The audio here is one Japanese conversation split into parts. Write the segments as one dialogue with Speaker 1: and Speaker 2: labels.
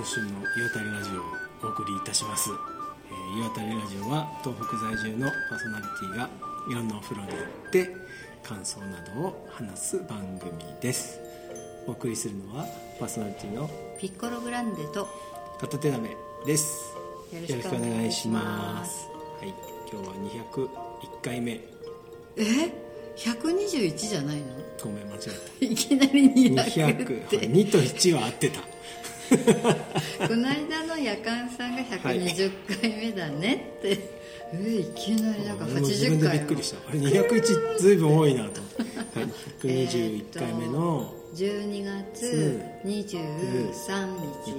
Speaker 1: 今週の岩谷ラジオをお送りいたします、えー、岩谷ラジオは東北在住のパーソナリティがいろんなお風呂に行って感想などを話す番組です。お送りするのはパーソナリティの
Speaker 2: ピッコログランデと
Speaker 1: 片手鍋です。
Speaker 2: よろしくお願いします。
Speaker 1: はい。今日は201回目
Speaker 2: え？121じゃないの？
Speaker 1: ごめん間違え
Speaker 2: いきなり
Speaker 1: た
Speaker 2: 200って。
Speaker 1: 2と1は合ってた
Speaker 2: この間の夜間さんが120回目だねって、えいきなりなんか
Speaker 1: 俺も自分
Speaker 2: 80
Speaker 1: で
Speaker 2: 回
Speaker 1: びっくりした。あれ201ずいぶん多いなと、はい、121回目の
Speaker 2: 12月23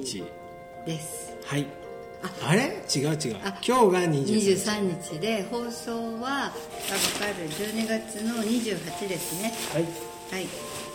Speaker 2: 日
Speaker 1: 1
Speaker 2: です。
Speaker 1: はい。あ。れ？違う違う。
Speaker 2: あ
Speaker 1: 今日が23
Speaker 2: 23日。で放送はあ分かる12月の28ですね。
Speaker 1: はい。
Speaker 2: はい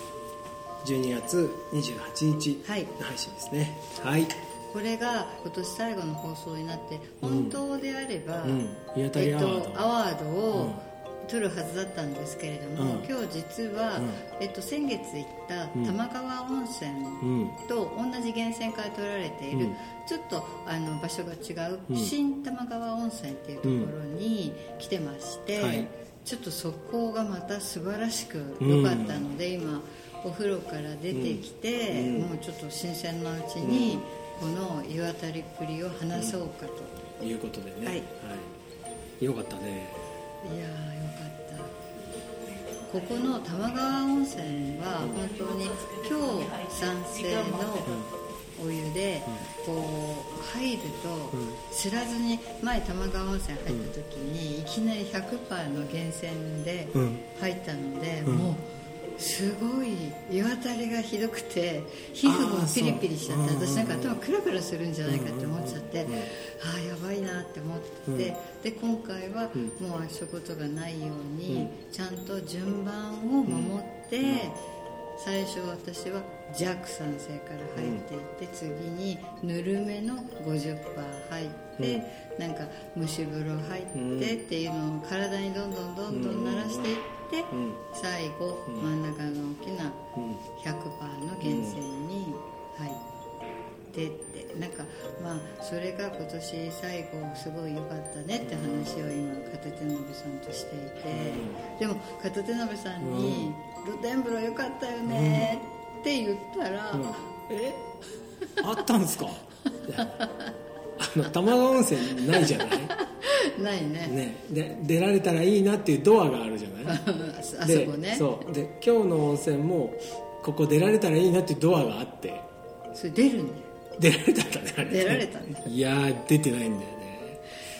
Speaker 1: 12月28日
Speaker 2: はい。
Speaker 1: の配信ですね。はい、
Speaker 2: これが今年最後の放送になって本当であれば、
Speaker 1: うん。岩
Speaker 2: え
Speaker 1: 谷アワード
Speaker 2: っと、アワードを取るはずだったんですけれども、
Speaker 1: うん。
Speaker 2: 今日実は、
Speaker 1: うん。
Speaker 2: えっと、先月行った玉川温泉
Speaker 1: うん
Speaker 2: と同じ源泉から取られている、
Speaker 1: うん。
Speaker 2: ちょっとあの場所が違う、
Speaker 1: うん。
Speaker 2: 新玉川温泉っていうところに来てまして、
Speaker 1: はい。
Speaker 2: ちょっとそこがまた素晴らしく良かったので、今お風呂から出てきて、
Speaker 1: うん。
Speaker 2: もうちょっと新鮮なうちに、この湯あたりっぷりを話そうかと、
Speaker 1: いうことでね。
Speaker 2: はい。
Speaker 1: はい。よかったね。
Speaker 2: いやーよかった。ここの玉川温泉は本当に強酸性のお湯でこう入ると知らずに前玉川温泉入った時にいきなり100%の源泉で
Speaker 1: うん。
Speaker 2: 入ったので
Speaker 1: うん。
Speaker 2: もうすごい湯あたりがひどくて皮膚もピリピリしちゃって私なんか頭クラクラするんじゃないかって思っちゃって
Speaker 1: うん。うん。うん。
Speaker 2: ああやばいなって思って、で今回は
Speaker 1: うん。
Speaker 2: もうそういうことがないように、
Speaker 1: うん。
Speaker 2: ちゃんと順番を守って、最初私は弱酸性から入っていって、次にぬるめの50%入って、なんか蒸し風呂入ってっていうのを体にどんどんどんどん慣らしていって、
Speaker 1: うん。
Speaker 2: 最後、真ん中の大きな
Speaker 1: うん。
Speaker 2: 100%の源泉に入ってってなんかまあそれが今年最後すごい良かったねって話を今片手鍋さんとしていて、でも片手鍋さんに「露天風呂良かったよね」って言ったら、
Speaker 1: うん。え？あったんすか？あの玉川温泉ないじゃない？
Speaker 2: ないね。
Speaker 1: ね。で出られたらいいなっていうドアがあるじゃない？
Speaker 2: あそ
Speaker 1: で
Speaker 2: こね。
Speaker 1: そう。で今日の温泉もここ出られたらいいなっていうドアがあって。
Speaker 2: それ出るんだよ
Speaker 1: 出られたんだねあれね。
Speaker 2: 出られたんだ。
Speaker 1: いやー出てないんだよね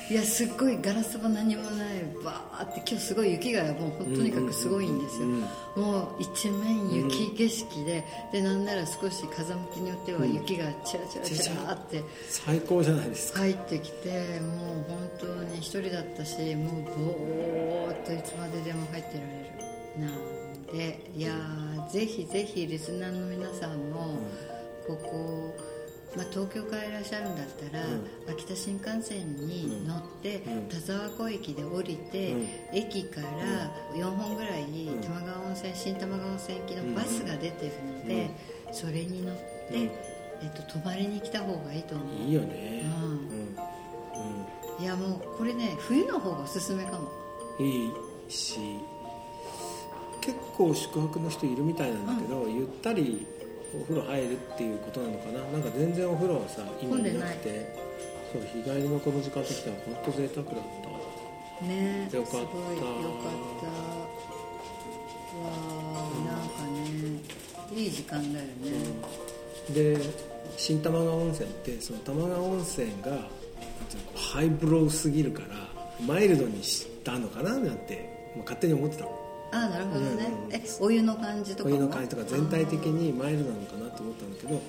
Speaker 2: いやすっごいガラスも何もないバーって今日すごい雪がもうとにかくすごいんですよ、
Speaker 1: うん。
Speaker 2: もう一面雪景色で、でなんなら少し風向きによっては雪がチラチラチラって
Speaker 1: 最高じゃないですか。
Speaker 2: 入ってきてもう本当に一人だったしもうぼーっといつまででも入ってられる。なんでいやーぜひぜひリスナーの皆さんもここ、まあ、東京からいらっしゃるんだったら、秋田新幹線に乗って、田沢湖駅で降りて、駅から4本ぐらい玉川温泉新玉川温泉行きのバスが出てるので、それに乗って、えっと、泊まりに来た方がいいと思う。
Speaker 1: いいよね。
Speaker 2: うん。
Speaker 1: うん。
Speaker 2: いやもうこれね冬の方がおすすめかも。
Speaker 1: うんいいし結構宿泊の人いるみたいなんだけど、ゆったりお風呂入るっていうことなのかな？なんか全然お風呂はさ意味なくて。そう日帰りのこの時間としては本当贅沢だった。
Speaker 2: ね
Speaker 1: よかった。
Speaker 2: すごいよかった。わーなんかねいい時間だよね、
Speaker 1: で新玉川温泉ってその玉川温泉がハイブローすぎるからマイルドにしたのかな？なんて、まあ、勝手に思ってたの
Speaker 2: ああなるほどね、
Speaker 1: うん。
Speaker 2: えお湯の感じとかも
Speaker 1: お湯の感じとか全体的にマイルドなのかなと思ったんだけど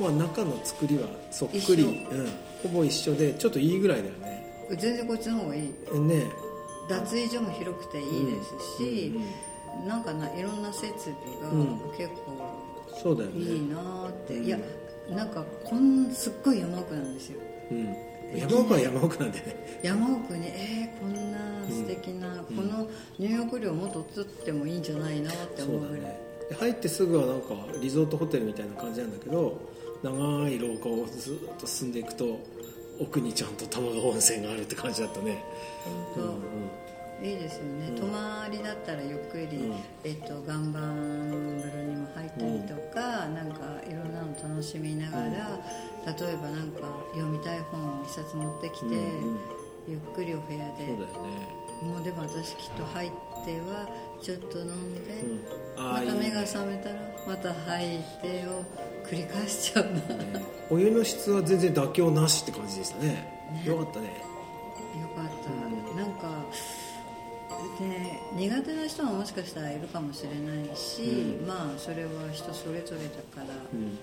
Speaker 1: まあ中の作りはそっくり、うん、ほぼ一緒でちょっといいぐらいだよね。
Speaker 2: 全然こっちの方がいい。
Speaker 1: ね。
Speaker 2: 脱衣所も広くていいですし、なんかないろんな設備が
Speaker 1: うん。
Speaker 2: 結構
Speaker 1: そうだよ
Speaker 2: いい
Speaker 1: ね、
Speaker 2: なーって、いやなんかこんすっごい山奥なんですよ。
Speaker 1: うん、山奥は山奥なんでね。
Speaker 2: 山奥にえー、こんな、この入浴料もっと取ってもいいんじゃないなって思うぐらい。
Speaker 1: ね。で入ってすぐはなんかリゾートホテルみたいな感じなんだけど長い廊下をずっと進んでいくと奥にちゃんと玉川温泉があるって感じだったね。
Speaker 2: 本当、いいですよね、泊まりだったらゆっくり、えっと、岩盤風呂にも入ったりとか、なんかいろんなの楽しみながら、例えばなんか読みたい本を一冊持ってきて、ゆっくりお部屋で。
Speaker 1: そうだよね
Speaker 2: もうでも私きっと入ってはちょっと飲んで、
Speaker 1: うん。あ
Speaker 2: また目が覚めたらまた入ってを繰り返しちゃうな、よ
Speaker 1: ね。お湯の質は全然妥協なしって感じでしたね。
Speaker 2: ね。
Speaker 1: よかったね。
Speaker 2: かった、なんかで苦手な人はもしかしたらいるかもしれないし、
Speaker 1: うん。
Speaker 2: まあそれは人それぞれだから、
Speaker 1: うん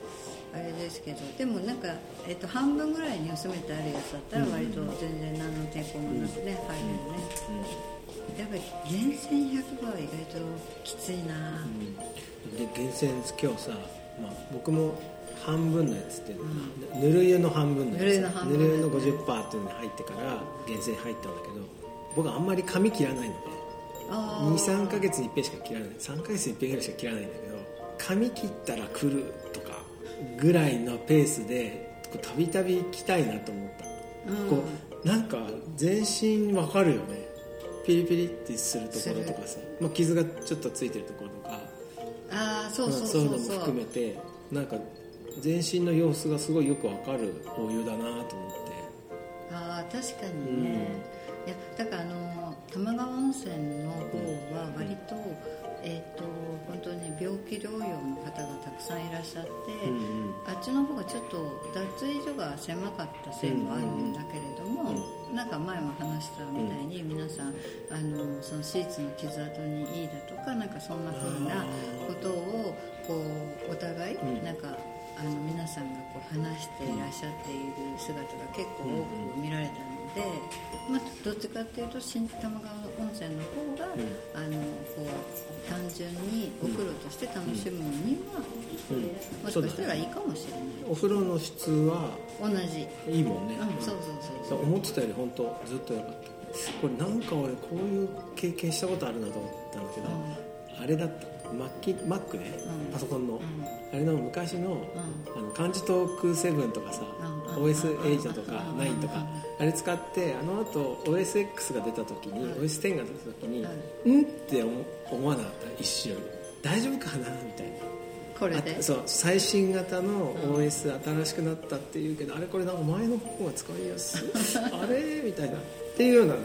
Speaker 2: あれですけどでもなんか、えっと、半分ぐらいに薄めてあるやつだったら割と全然何の抵抗もなくね、入るよね、やっぱり源泉100は意外ときついな、
Speaker 1: で源泉今日さ、まあ、僕も半分のやつっていうのかな、ぬる湯の半分のやつ。
Speaker 2: ぬる湯の半分。
Speaker 1: ぬる湯の50%っていうのに入ってから源泉入ったんだけど僕あんまり髪切らないので
Speaker 2: あー。
Speaker 1: 23ヶ月に一遍しか切らない。3ヶ月に一遍ぐらいしか切らないんだけど髪切ったら来るぐらいのペースでこうたびたび来たいなと思った、
Speaker 2: うん。
Speaker 1: こうなんか全身わかるよね。ピリピリってするところとかさ、まあ、傷がちょっとついてるところとか。
Speaker 2: ああそうそう
Speaker 1: そ
Speaker 2: そう。う
Speaker 1: いうのも含めてなんか全身の様子がすごいよくわかるお湯だなと思って。
Speaker 2: ああ確かにね、いやだからあの玉川温泉の方は割と、えっ、と本当に病気療養の方がたくさんいらっしゃって、
Speaker 1: うんうん。
Speaker 2: あっちの方がちょっと脱衣所が狭かったせいもあるんだけれども、なんか前も話したみたいに皆さんあのそのシーツの傷跡にいいだとかなんかそんな風なことをこうお互い
Speaker 1: うん。
Speaker 2: なんかあの皆さんがこう話していらっしゃっている姿が結構多く見られたので、まあ、どっちかっていうと新玉川温泉の方が、あのこう単純にお風呂として楽しむには、
Speaker 1: うん。
Speaker 2: もしかしたらいいかもしれない。
Speaker 1: お風呂の質は
Speaker 2: 同じ、
Speaker 1: いいもんね、
Speaker 2: うん、そうそうそうそう。
Speaker 1: 思ってたより本当ずっと良かった。これなんか俺こういう経験したことあるなと思ったんだけど、あれだったマッキマックね、
Speaker 2: うん。
Speaker 1: パソコンの、
Speaker 2: ん。
Speaker 1: あれの昔の,、
Speaker 2: ん。
Speaker 1: あの漢字トーク7とかさ、
Speaker 2: うん。
Speaker 1: OS8 とか
Speaker 2: うん。
Speaker 1: 9とか、あれ使ってあの後 OSX が出た時に、
Speaker 2: うん。
Speaker 1: OS10 が出た時に、
Speaker 2: は
Speaker 1: うんって思思わなかった？一瞬。大丈夫かな？みたいな。
Speaker 2: これで？
Speaker 1: あそう。最新型の OS 新しくなったっていうけど、あれこれなんか前の方が使いやすい。あれ？みたいな。っていうようなね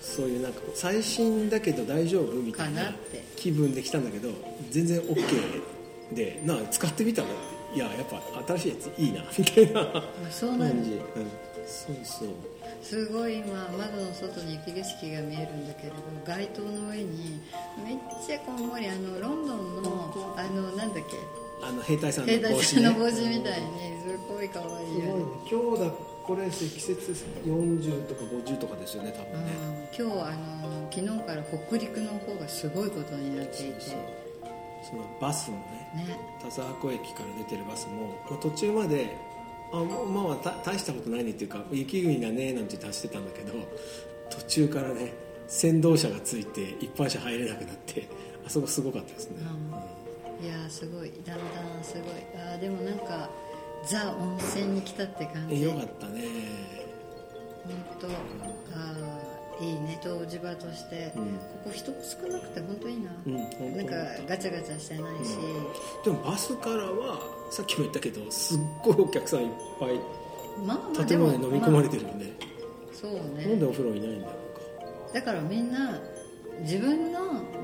Speaker 1: そういうなんか最新だけど大丈夫みたいな気分で来たんだけど全然 OK でなあ使ってみたらいややっぱ新しいやついいなみたいな。
Speaker 2: あそうなんだ。
Speaker 1: 感じ、うん、そうそう。
Speaker 2: すごい今窓の外に雪景色が見えるんだけれど街灯の上にめっちゃこんもりあのロンドンのあのなんだっけ？
Speaker 1: あの兵隊さんの帽子ね。
Speaker 2: さんの帽子みたいにすごい可愛い。よね
Speaker 1: 今日だこれ積雪40とか50とかですよね多分ね、
Speaker 2: うん、今日あの昨日から北陸の方がすごいことになっていて。
Speaker 1: そのバスもね
Speaker 2: ね。
Speaker 1: 田沢湖駅から出てるバスも、まあ、途中まであもうまあた大したことないねっていうか雪国だねなんて出してたんだけど途中からね先導車がついて一般車入れなくなってあそこすごかったですね、
Speaker 2: いやーすごい。だんだんすごい。あーでもなんかザ温泉に来たって感じ。
Speaker 1: えよかったね。
Speaker 2: 本当あーいいね湯治場として、
Speaker 1: うん。
Speaker 2: ここ人少なくて本当いいな、
Speaker 1: うん
Speaker 2: なんかガチャガチャしてないし、
Speaker 1: でもバスからはさっきも言ったけどすっごいお客さんいっぱい
Speaker 2: まあまあ
Speaker 1: 建物に飲み込まれて
Speaker 2: る、
Speaker 1: るよね、
Speaker 2: そう
Speaker 1: なん
Speaker 2: ね
Speaker 1: でお風呂いないんだろうか。
Speaker 2: だからみんな自分の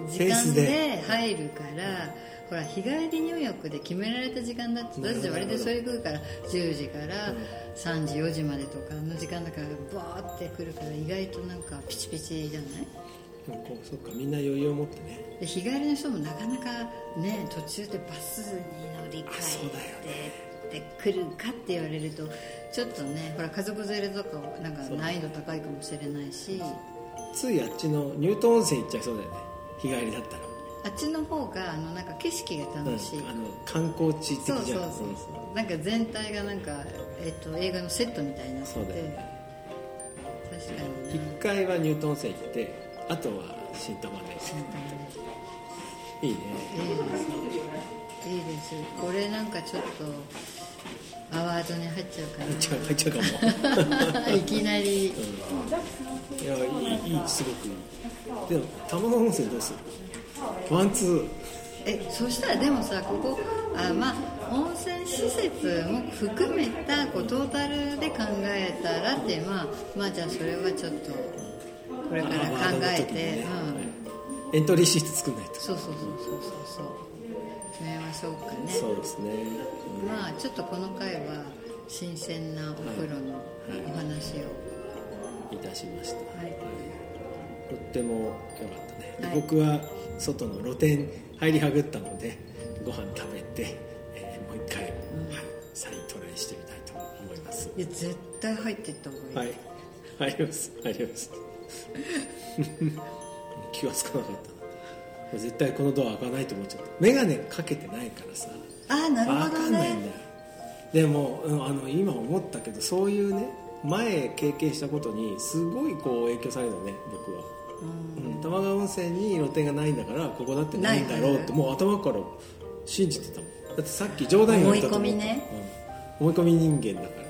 Speaker 2: 時間
Speaker 1: で
Speaker 2: で。入るからほら日帰り入浴で決められた時間だって私割とそれ来るから10時から3時4時までとかの時間だからバーって来るから意外となんかピチピチじゃない？
Speaker 1: でもこうそっかみんな余裕を持ってね。
Speaker 2: で日帰りの人もなかなかね途中でバスに乗り換えてで来るかって言われるとちょっとねほら家族連れとかなんか難易度高いかもしれないし。
Speaker 1: ついあっちのニュートン温泉行っちゃいそうだよね。日帰りだったら
Speaker 2: あっちの方があのなんか景色が楽しい、
Speaker 1: うん、あの観光地的じゃん。
Speaker 2: そうそうそうそう。なんか全体がなんか、えっと映画のセットみたいになってて、
Speaker 1: そうだよね。
Speaker 2: 確かに
Speaker 1: 一
Speaker 2: ね
Speaker 1: 回はニュートン温泉行ってあとは新玉で
Speaker 2: 新玉ね
Speaker 1: いいね。
Speaker 2: いいです。いいですこれなんかちょっとアワードに入っちゃうか
Speaker 1: 入っちゃう入っちゃうかも。
Speaker 2: な いきなり。
Speaker 1: いやいいいいすごくいい。でも玉川温泉どうする？ワンツー。
Speaker 2: えそしたらでもさここあまあ温泉施設も含めたこうトータルで考えたらってまあまあじゃあそれはちょっとこれから考えて、
Speaker 1: うん、エントリーシート作んないと。
Speaker 2: そうそうそうそう。そう。そう決めましょうかね。
Speaker 1: そうですね、
Speaker 2: うん、まあちょっとこの回は新鮮なお風呂のお話
Speaker 1: を、い、たしました、
Speaker 2: はい、
Speaker 1: とっても良かったね、はい、僕は外の露店入りはぐったのでご飯食べて、えー、もう一回、うん、はい、再トライしてみたいと思います。
Speaker 2: いや絶対入っていった方がいい。
Speaker 1: はい。入ります。入ります。気がつかなかった絶対このドア開かないと思っちゃった。眼鏡かけてないからさ。
Speaker 2: ああなるほど、ね、分かんないんだよ。
Speaker 1: でもあの今思ったけどそういうね前経験したことにすごいこう影響されるのね僕は、うん、玉川温泉に露店がないんだからここだってないんだろうってもう頭から信じてたもん。だってさっき冗談言われた
Speaker 2: と思思い込みね、
Speaker 1: うん、思い込み人間だから。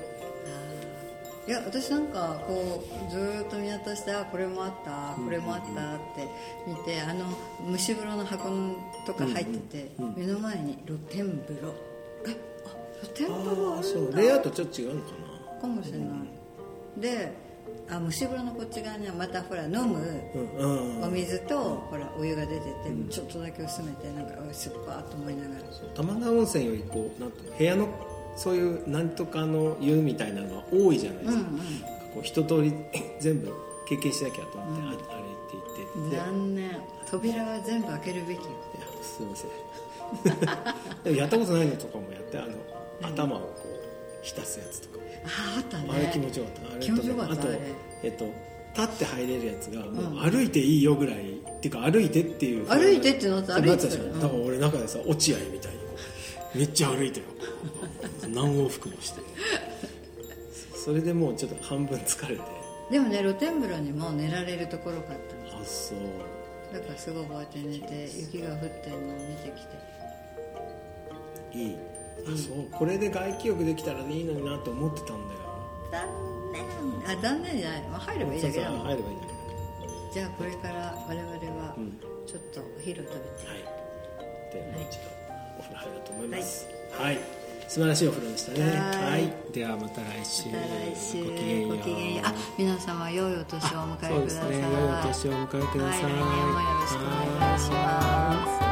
Speaker 2: いや私なんかこうずっと見渡してあこれもあったこれもあったって見てあの蒸し風呂の箱とか入ってて、目の前に露天風呂えあ露天風呂あるんだ。
Speaker 1: レイアウトちょっと違うのか
Speaker 2: な。かもしれない、であ蒸し風呂のこっち側にはまたほら飲むお水と、ほらお湯が出てて、ちょっとだけ薄めてなんかすっぱーと思いながら。
Speaker 1: 玉川温泉よりこうなんと部屋のそういうなんとかの湯みたいなのは多いじゃないですか,、うんうん、こう一通り 全部経験しなきゃと思って、うん、あれって言って
Speaker 2: 残念。扉は全部開けるべきよ。い
Speaker 1: やすいません。でもやったことないのとかもやってあの、頭をこう浸すやつとか。
Speaker 2: ああったね。
Speaker 1: あれ気持ちよかった。あれ
Speaker 2: 気持ちよかった
Speaker 1: あとえっと立って入れるやつがもう歩いていいよぐらい、うん、っていうか歩いてっていう。
Speaker 2: 歩いてってなった。
Speaker 1: 歩いてたじゃん。だから俺中でさ落合みたいに。めっちゃ歩いてよ何往復もして。それでもうちょっと半分疲れて。
Speaker 2: でもね露天風呂にも寝られるところがあった
Speaker 1: あそう。
Speaker 2: だからすごいこうやって寝て雪が降ってるのを見て
Speaker 1: きて。いいあ、うん、そう。これで外気浴できたらいいのになと思ってたんだよ。
Speaker 2: 残念。あ残念じゃない、まあ、入ればいいだけだ。
Speaker 1: もん入ればいいだけ。
Speaker 2: じゃあこれから我々はちょっとお昼食べて、
Speaker 1: はい。で、もう一度お風呂入ろうと思います。はい、はい。素晴らしいお風呂でしたね。はい。ではまた来週。
Speaker 2: また来週。ごきげんよう。あ皆様良いお年をお迎えください。
Speaker 1: そうですね。良いお年をお迎えください、はい、
Speaker 2: 来年もよろしくお願いします